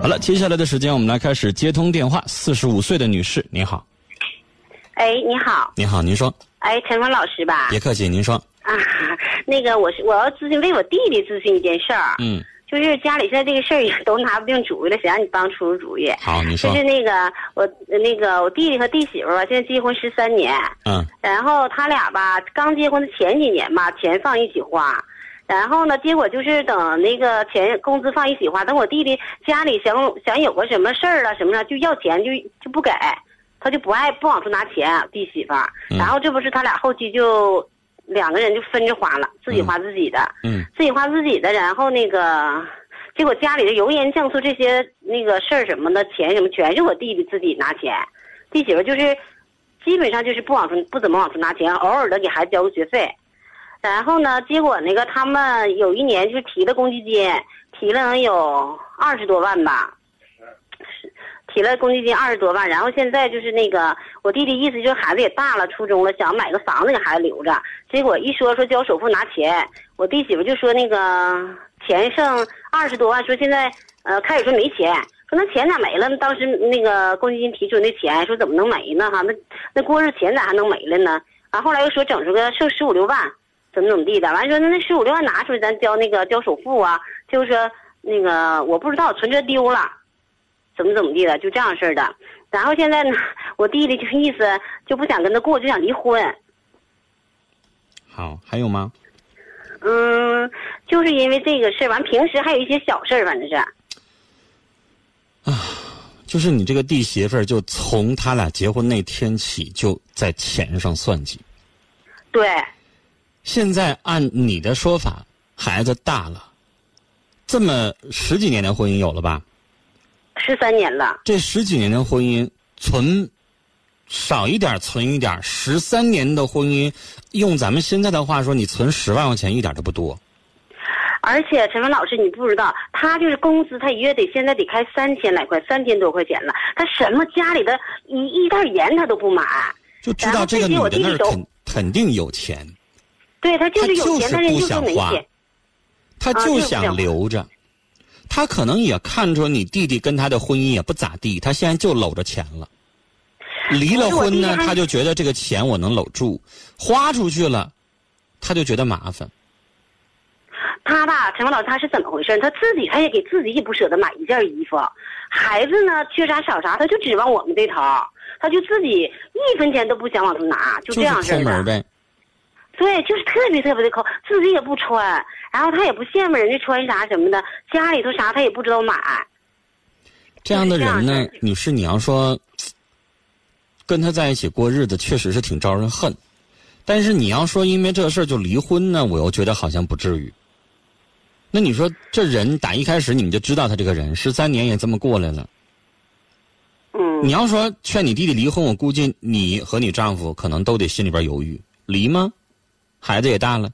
好了，接下来的时间我们来开始接通电话。四十五岁的女士，您好。哎，你好。你好，您说。哎，陈峰老师吧。别客气，您说。啊，那个我是我要咨询为我弟弟咨询一件事儿。嗯。就是家里现在这个事儿也都拿不定主意了，谁让你帮出出主意？好，你说。就是那个我那个我弟弟和弟媳妇吧，现在结婚十三年。嗯。然后他俩吧，刚结婚的前几年吧，钱放一起花，然后呢，结果就是等那个钱工资放一起花，等我弟弟家里想想有个什么事儿了什么的，就要钱就就不给，他就不爱不往出拿钱，弟媳妇。然后这不是他俩后期就。两个人就分着花了，自己花自己的，嗯，自己花自己的，然后那个，结果家里的油盐酱醋这些那个事儿什么的钱什么，全是我弟弟自己拿钱，弟媳妇就是，基本上就是不往出不怎么往出拿钱，偶尔的给孩子交个学费，然后呢，结果那个他们有一年就提了公积金，提了能有二十多万吧。提了公积金二十多万，然后现在就是那个我弟弟意思就是孩子也大了，初中了，想买个房子给孩子留着。结果一说说交首付拿钱，我弟媳妇就说那个钱剩二十多万，说现在呃开始说没钱，说那钱咋没了？当时那个公积金提出那钱，说怎么能没呢？哈，那那过日钱咋还能没了呢？完后来又说整出个剩十五六万，怎么怎么地的？完说那那十五六万拿出来咱交那个交首付啊？就是说那个我不知道存折丢了。怎么怎么地的，就这样式儿的。然后现在呢，我弟弟就意思就不想跟他过，就想离婚。好，还有吗？嗯，就是因为这个事儿，完平时还有一些小事儿，反正是。啊，就是你这个弟媳妇儿，就从他俩结婚那天起，就在钱上算计。对。现在按你的说法，孩子大了，这么十几年的婚姻有了吧？十三年了，这十几年的婚姻存少一点存一点，十三年的婚姻，用咱们现在的话说，你存十万块钱一点都不多。而且陈文老师，你不知道，他就是工资，他一月得现在得开三千来块，三千多块钱了。他什么家里的一一袋盐他都不买，就知道这个女的那肯肯定有钱。对他就是有钱，但是就是没钱，他就想留着。他可能也看出你弟弟跟他的婚姻也不咋地，他现在就搂着钱了。离了婚呢，他就觉得这个钱我能搂住，花出去了，他就觉得麻烦。他吧，陈芳老师，他是怎么回事？他自己他也给自己也不舍得买一件衣服，孩子呢缺啥少啥，他就指望我们这头，他就自己一分钱都不想往出拿，就这样式的。呗。对，就是特别特别的抠，自己也不穿，然后他也不羡慕人家穿啥什么的，家里头啥他也不知道买。这样的人呢，女士，你要说跟他在一起过日子，确实是挺招人恨。但是你要说因为这事儿就离婚呢，我又觉得好像不至于。那你说这人打一开始你们就知道他这个人，十三年也这么过来了。嗯。你要说劝你弟弟离婚，我估计你和你丈夫可能都得心里边犹豫，离吗？孩子也大了，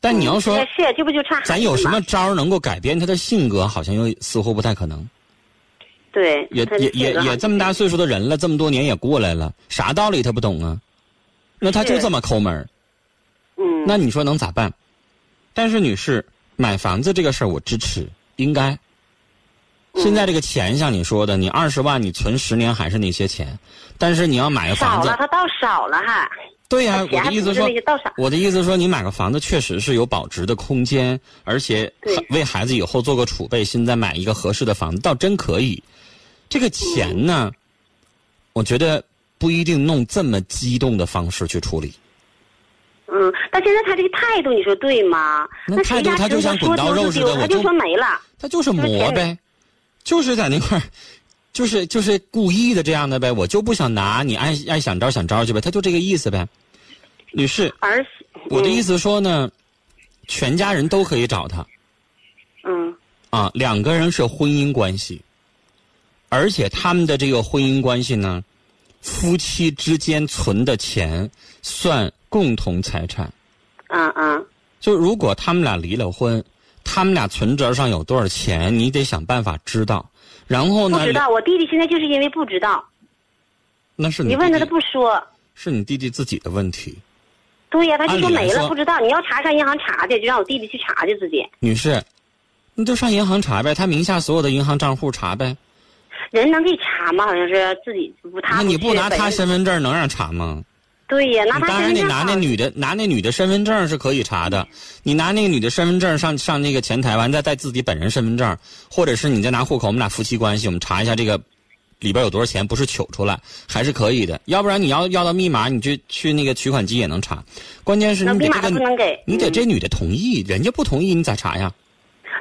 但你要说，是这不就差咱有什么招能够改变他的性格？好像又似乎不太可能。对，也也也也这么大岁数的人了，这么多年也过来了，啥道理他不懂啊？那他就这么抠门嗯。那你说能咋办？但是女士，买房子这个事儿我支持，应该。现在这个钱像你说的，你二十万你存十年还是那些钱，但是你要买个房子，少了他倒少了还。对呀，我的意思说，我的意思说，你买个房子确实是有保值的空间，而且为孩子以后做个储备。现在买一个合适的房子，倒真可以。这个钱呢，我觉得不一定弄这么激动的方式去处理。嗯，但现在他这个态度，你说对吗？那态度他就像滚刀肉似的，我就说没了，他就是磨呗，就是在那块儿。就是就是故意的这样的呗，我就不想拿，你爱爱想招想招去呗，他就这个意思呗，女士。儿媳我的意思说呢，全家人都可以找他。嗯。啊，两个人是婚姻关系，而且他们的这个婚姻关系呢，夫妻之间存的钱算共同财产。嗯嗯。就如果他们俩离了婚，他们俩存折上有多少钱，你得想办法知道。然后呢？不知道，我弟弟现在就是因为不知道。那是你你问他，他不说。是你弟弟自己的问题。对呀，他就说没了，不知道。你要查上银行查去，就让我弟弟去查去自己。女士，你就上银行查呗，他名下所有的银行账户查呗。人能给查吗？好像是自己不他。那你不拿他身？份证能让查吗？对呀，拿你当然得拿那女的拿那女的身份证是可以查的。你拿那个女的身份证上上那个前台，完再带自己本人身份证，或者是你再拿户口，我们俩夫妻关系，我们查一下这个里边有多少钱，不是取出来还是可以的。要不然你要要到密码，你就去那个取款机也能查。关键是你得这个你得这女的同意，人家不同意你咋查呀？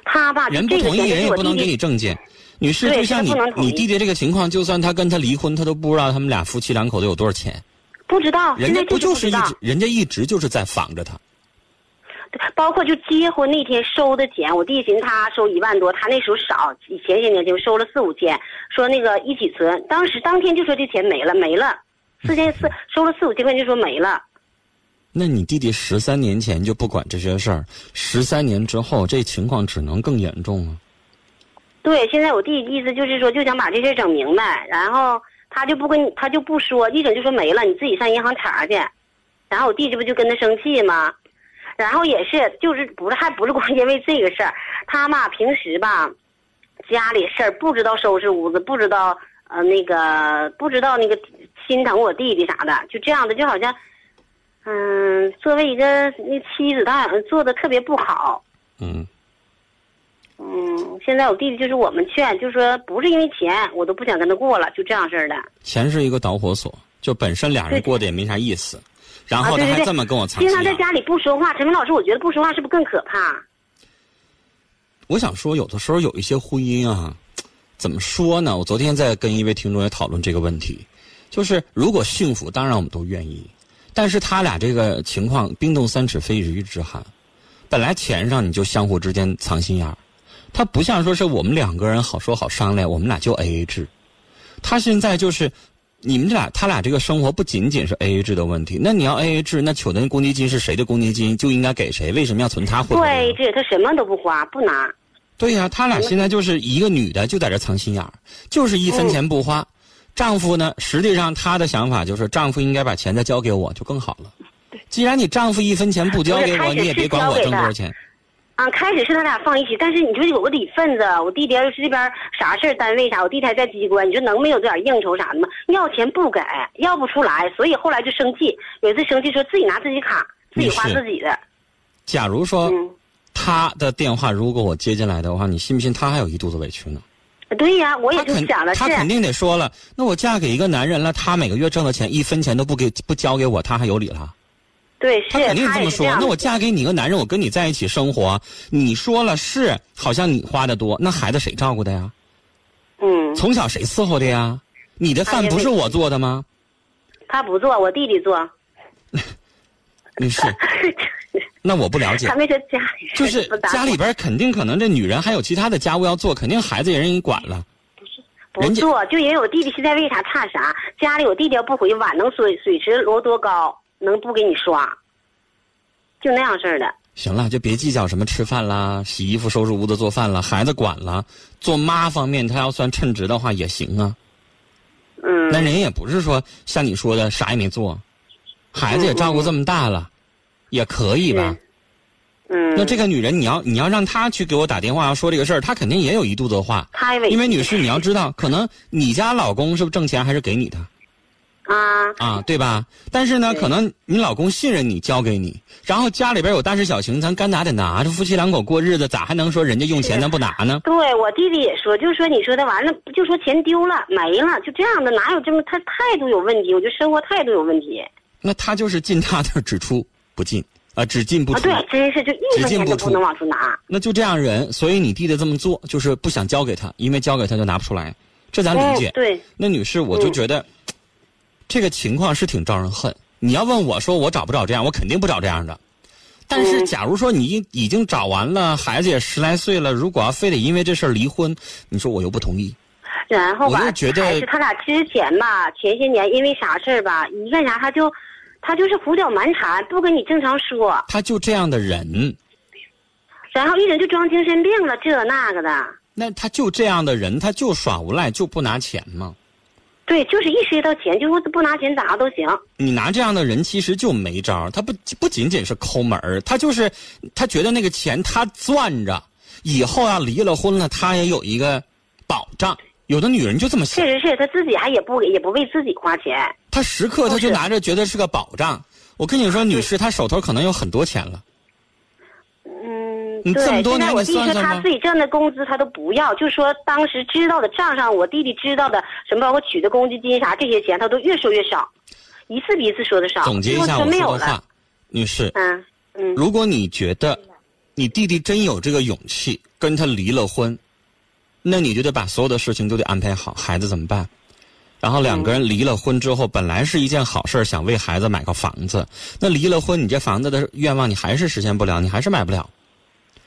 他吧，人不同意，人也不能给你证件。女士，对就像你你弟弟这个情况，就算他跟他离婚，他都不知道他们俩夫妻两口子有多少钱。不知道，人家不就是一直，。人家一直就是在防着他。包括就结婚那天收的钱，我弟寻思他收一万多，他那时候少，以前些年就收了四五千，说那个一起存，当时当天就说这钱没了没了，四千四 收了四五千块钱就说没了，那你弟弟十三年前就不管这些事儿，十三年之后这情况只能更严重啊！对，现在我弟意思就是说就想把这事儿整明白，然后他就不跟他就不说，一整就说没了，你自己上银行查去，然后我弟这不就跟他生气吗？然后也是就是不是还不是光因为这个事儿，他嘛平时吧家里事儿不知道收拾屋子，不知道呃那个不知道那个心疼我弟弟啥的，就这样的就好像嗯作为一个那妻子，他好像做的特别不好。嗯，嗯，现在我弟弟就是我们劝，就说不是因为钱，我都不想跟他过了，就这样式儿的。钱是一个导火索，就本身俩人过得也没啥意思，然啊，后他还这么跟我藏经。常在家里不说话，陈明老师，我觉得不说话是不是更可怕？我想说，有的时候有一些婚姻啊，怎么说呢？我昨天在跟一位听众也讨论这个问题，就是如果幸福，当然我们都愿意，但是他俩这个情况冰冻三尺非一日之寒。本来钱上你就相互之间藏心眼儿，他不像说是我们两个人好说好商量，我们俩就 A A 制。他现在就是你们俩，他俩这个生活不仅仅是 A A 制的问题。那你要 A A 制，那取的公积金是谁的公积金，就应该给谁？为什么要存他户口里呢？对，这他什么都不花，不拿。对呀、他俩现在就是一个女的就在这藏心眼儿，就是一分钱不花。丈夫呢，实际上他的想法就是，丈夫应该把钱再交给我就更好了。既然你丈夫一分钱不交给我，你也别管我挣多少钱。啊，开始是他俩放一起，但是你说有个理份子，我弟弟要是这边啥事儿单位啥，我弟弟还在机关，你说能没有这点应酬啥的吗？要钱不给，要不出来，所以后来就生气。有一次生气说自己拿自己卡，自己花自己的。假如说嗯，他的电话如果我接进来的话，你信不信他还有一肚子委屈呢？对呀，我也就想了，是他肯定得说了，那我嫁给一个男人了，他每个月挣的钱一分钱都不给不交给我，他还有理了？对，是他肯定这么说。那我嫁给你个男人，我跟你在一起生活，你说了是，好像你花的多，那孩子谁照顾的呀？嗯，从小谁伺候的呀？你的饭不是我做的吗？他不做，我弟弟做。女士，那我不了解他。没说家里就是家里边肯定可能这女人还有其他的家务要做，肯定孩子也人给管了。不人家做，就因为我弟弟现在为啥差啥？家里我弟弟要不回碗能水水池摞多高，能不给你刷，就那样式儿的。行了，就别计较什么吃饭啦、洗衣服、收拾屋子、做饭了，孩子管了。做妈方面，她要算称职的话也行啊。嗯，那人也不是说像你说的啥也没做，孩子也照顾这么大了，也可以吧？嗯，那这个女人，你要你要让她去给我打电话要说这个事儿，她肯定也有一肚子话。因为女士，你要知道，可能你家老公是不是挣钱还是给你的啊，啊？对吧？但是呢，可能你老公信任你，交给你，然后家里边有大事小情，咱该拿得拿。这夫妻两口过日子，咋还能说人家用钱咱不拿呢？对我弟弟也说，就说你说的完了，就说钱丢了没了，就这样的，哪有这么他态度有问题？我觉得生活态度有问题那他就是进他的只出不进啊，只进不啊，出。对，真是就一进不出钱都不能往出拿。那就这样人，所以你弟弟这么做，就是不想交给他，因为交给他就拿不出来，这咱理解。嗯、对，那女士，我就嗯觉得、这个情况是挺招人恨。你要问我说我找不找这样，我肯定不找这样的。但是，嗯假如说你已已经找完了，孩子也十来岁了，如果要非得因为这事儿离婚，你说我又不同意。然后吧，我就觉得还是他俩之前吧，前些年因为啥事儿吧，一干啥他就，他就是胡搅蛮缠，不跟你正常说，他就这样的人，然后一整就装精神病了，这那个的。那他就这样的人，他就耍无赖，就不拿钱吗？对，就是一涉及到钱，就不拿钱咋都行。你拿这样的人，其实就没招儿他不不仅仅是抠门儿，他就是他觉得那个钱他攥着，以后要离了婚了，他也有一个保障。有的女人就这么想，确实是她自己还也不也不为自己花钱，他时刻他就拿着觉得是个保障。我跟你说，女士，她手头可能有很多钱了。嗯，你这么多年我弟说他自己挣的工资他都不要，就说当时知道的账上，我弟弟知道的什么包括取的公积金啥这些钱，他都越说越少，一次比一次说的少，总结一下我说的话了。，女士，嗯嗯，如果你觉得你弟弟真有这个勇气跟他离了婚，那你就得把所有的事情都得安排好，孩子怎么办？然后两个人离了婚之后，本来是一件好事想为孩子买个房子，那离了婚，你这房子的愿望你还是实现不了，你还是买不了。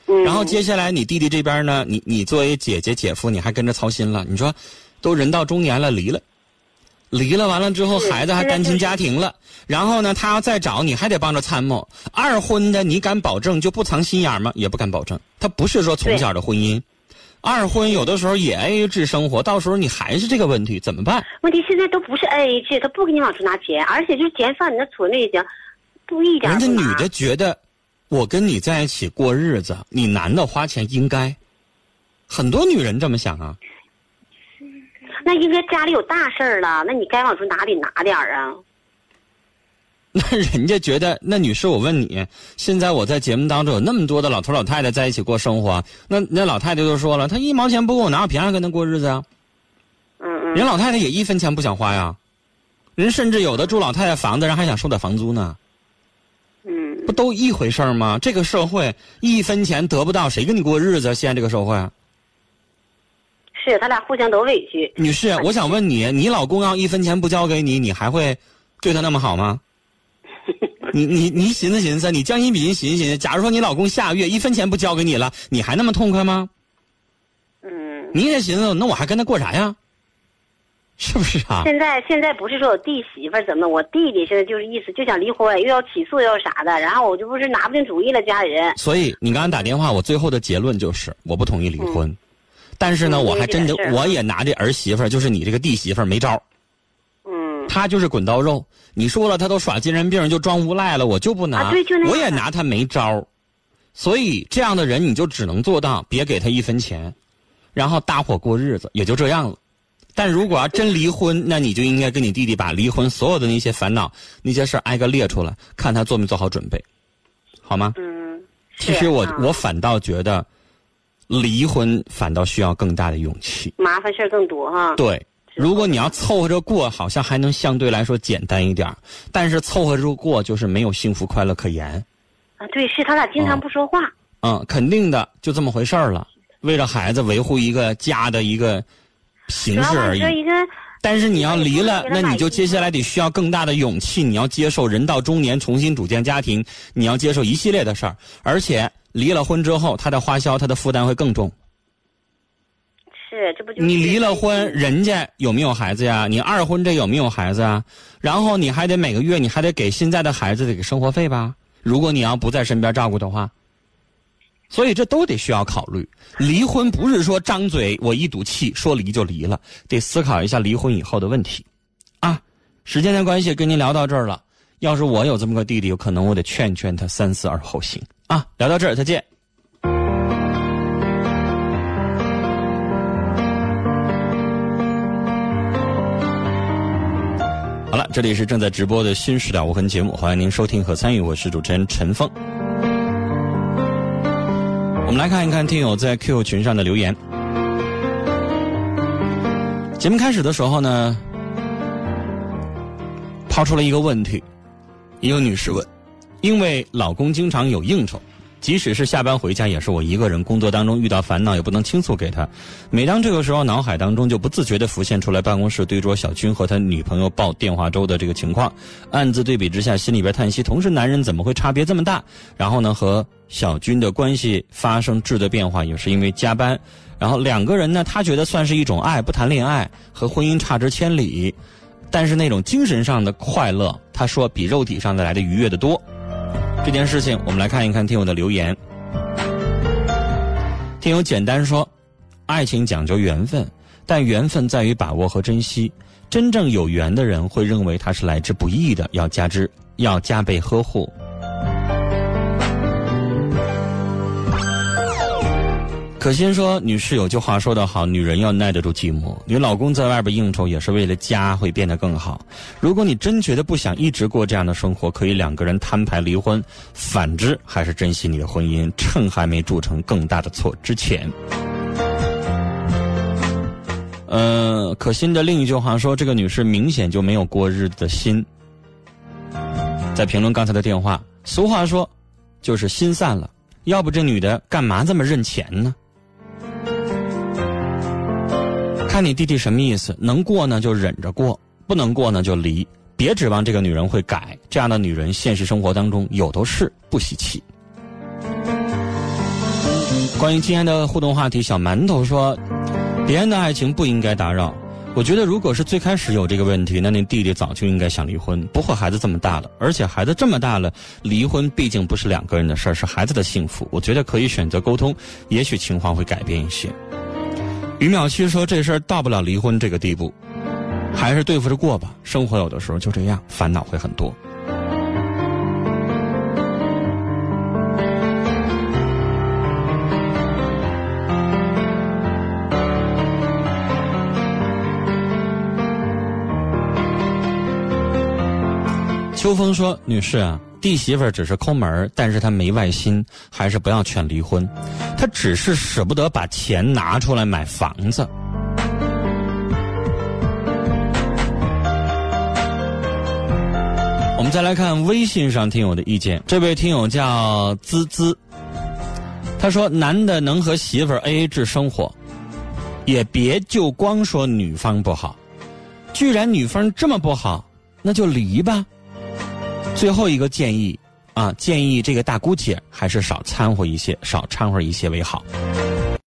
嗯然后接下来你弟弟这边呢，你你作为姐姐姐夫，你还跟着操心了。你说，都人到中年了，离了，离了完了之后，孩子还单亲家庭了，然后呢，他要再找你，还得帮着参谋。二婚的，你敢保证就不藏心眼吗？也不敢保证。他不是说从小的婚姻，二婚有的时候也 A A 制生活，到时候你还是这个问题，怎么办？问题现在都不是 A A 制，他不给你往出拿钱，而且就是钱放你那存着也行，不一点人家女的觉得，我跟你在一起过日子，你男的花钱应该。很多女人这么想啊。那应该家里有大事儿了，那你该往出拿得拿点儿啊。那人家觉得，那女士，我问你，现在我在节目当中有那么多的老头老太太在一起过生活，那那老太太就说了，她一毛钱不给我拿，我凭啥跟她过日子啊？嗯嗯，人老太太也一分钱不想花呀，人甚至有的住老太太房子，人还想收点房租呢，嗯不都一回事儿吗？这个社会一分钱得不到，谁跟你过日子？现在这个社会，是他俩互相都委屈。女士，我想问你，你老公要一分钱不交给你，你还会对他那么好吗？你你你寻思寻思，你将心比心寻思寻思，假如说你老公下个月一分钱不交给你了，你还那么痛快吗？嗯，你也寻思，那我还跟他过啥呀？是不是啊？现在现在不是说我弟媳妇怎么，我弟弟现在就是意思就想离婚，又要起诉又要啥的，然后我就不是拿不定主意了，家里人。所以你刚刚打电话，我最后的结论就是我不同意离婚，但是呢，嗯我还真的我也拿这儿媳妇，就是你这个弟媳妇没招儿嗯，她就是滚刀肉。你说了，她都耍精神病，就装无赖了，我就不拿。啊对就那样我也拿她没招儿所以这样的人，你就只能做到别给他一分钱，然后搭伙过日子，也就这样了。但如果要真离婚，那你就应该跟你弟弟把离婚所有的那些烦恼、那些事儿挨个列出来，看他做没做好准备，好吗？嗯，其实我啊我反倒觉得，离婚反倒需要更大的勇气。麻烦事儿更多哈。对，如果你要凑合着过，好像还能相对来说简单一点儿但是凑合着过就是没有幸福快乐可言。啊，对，是他俩经哦常不说话。嗯，肯定的，就这么回事儿了。为了孩子维护一个家的一个形式而已但是你要离了，那你就接下来得需要更大的勇气，你要接受人到中年重新组建家庭，你要接受一系列的事儿，而且离了婚之后，他的花销、他的负担会更重。是这不就是你离了婚，人家有没有孩子呀？你二婚这有没有孩子啊？然后你还得每个月你还得给现在的孩子得给生活费吧？如果你要不在身边照顾的话，所以这都得需要考虑。离婚不是说张嘴我一赌气说离就离了，得思考一下离婚以后的问题。啊，时间的关系跟您聊到这儿了。要是我有这么个弟弟，有可能我得劝劝他三思而后行啊。聊到这儿，再见。好了，这里是正在直播的新时代无痕节目，欢迎您收听和参与，我是主持人陈峰。来看一看听友在 Q 群上的留言。节目开始的时候呢，抛出了一个问题，一个女士问：因为老公经常有应酬，即使是下班回家，也是我一个人。工作当中遇到烦恼，也不能倾诉给他。每当这个时候，脑海当中就不自觉地浮现出来办公室对桌小军和他女朋友报电话粥的这个情况，暗自对比之下，心里边叹息：同是男人，怎么会差别这么大？然后呢，和小军的关系发生质的变化，也是因为加班。然后两个人呢，他觉得算是一种爱，不谈恋爱和婚姻差之千里，但是那种精神上的快乐，他说比肉体上的来的愉悦的多。这件事情，我们来看一看听友的留言。听友简单说，爱情讲究缘分，但缘分在于把握和珍惜。真正有缘的人会认为它是来之不易的，要加之要加倍呵护。可心说：“女士有句话说得好，女人要耐得住寂寞。你老公在外边应酬也是为了家会变得更好。如果你真觉得不想一直过这样的生活，可以两个人摊牌离婚。反之，还是珍惜你的婚姻，趁还没铸成更大的错之前。”呃，可心的另一句话说：“这个女士明显就没有过日子的心。”在评论刚才的电话，俗话说，就是心散了。要不这女的干嘛这么认钱呢？看你弟弟什么意思？能过呢就忍着过，不能过呢就离。别指望这个女人会改，这样的女人现实生活当中有都是，不稀奇。关于今天的互动话题，小馒头说：“别人的爱情不应该打扰。”我觉得，如果是最开始有这个问题，那那弟弟早就应该想离婚。不会孩子这么大了，而且孩子这么大了，离婚毕竟不是两个人的事儿，是孩子的幸福。我觉得可以选择沟通，也许情况会改变一些。于淼七说：“这事儿到不了离婚这个地步，还是对付着过吧。生活有的时候就这样，烦恼会很多。”秋风说：“女士啊。”弟媳妇只是抠门但是她没外心，还是不要劝离婚。他只是舍不得把钱拿出来买房子。我们再来看微信上听友的意见，这位听友叫滋滋，他说：“男的能和媳妇 A A 制生活，也别就光说女方不好。居然女方这么不好，那就离吧。”最后一个建议，啊，建议这个大姑姐还是少掺和一些，少掺和一些为好。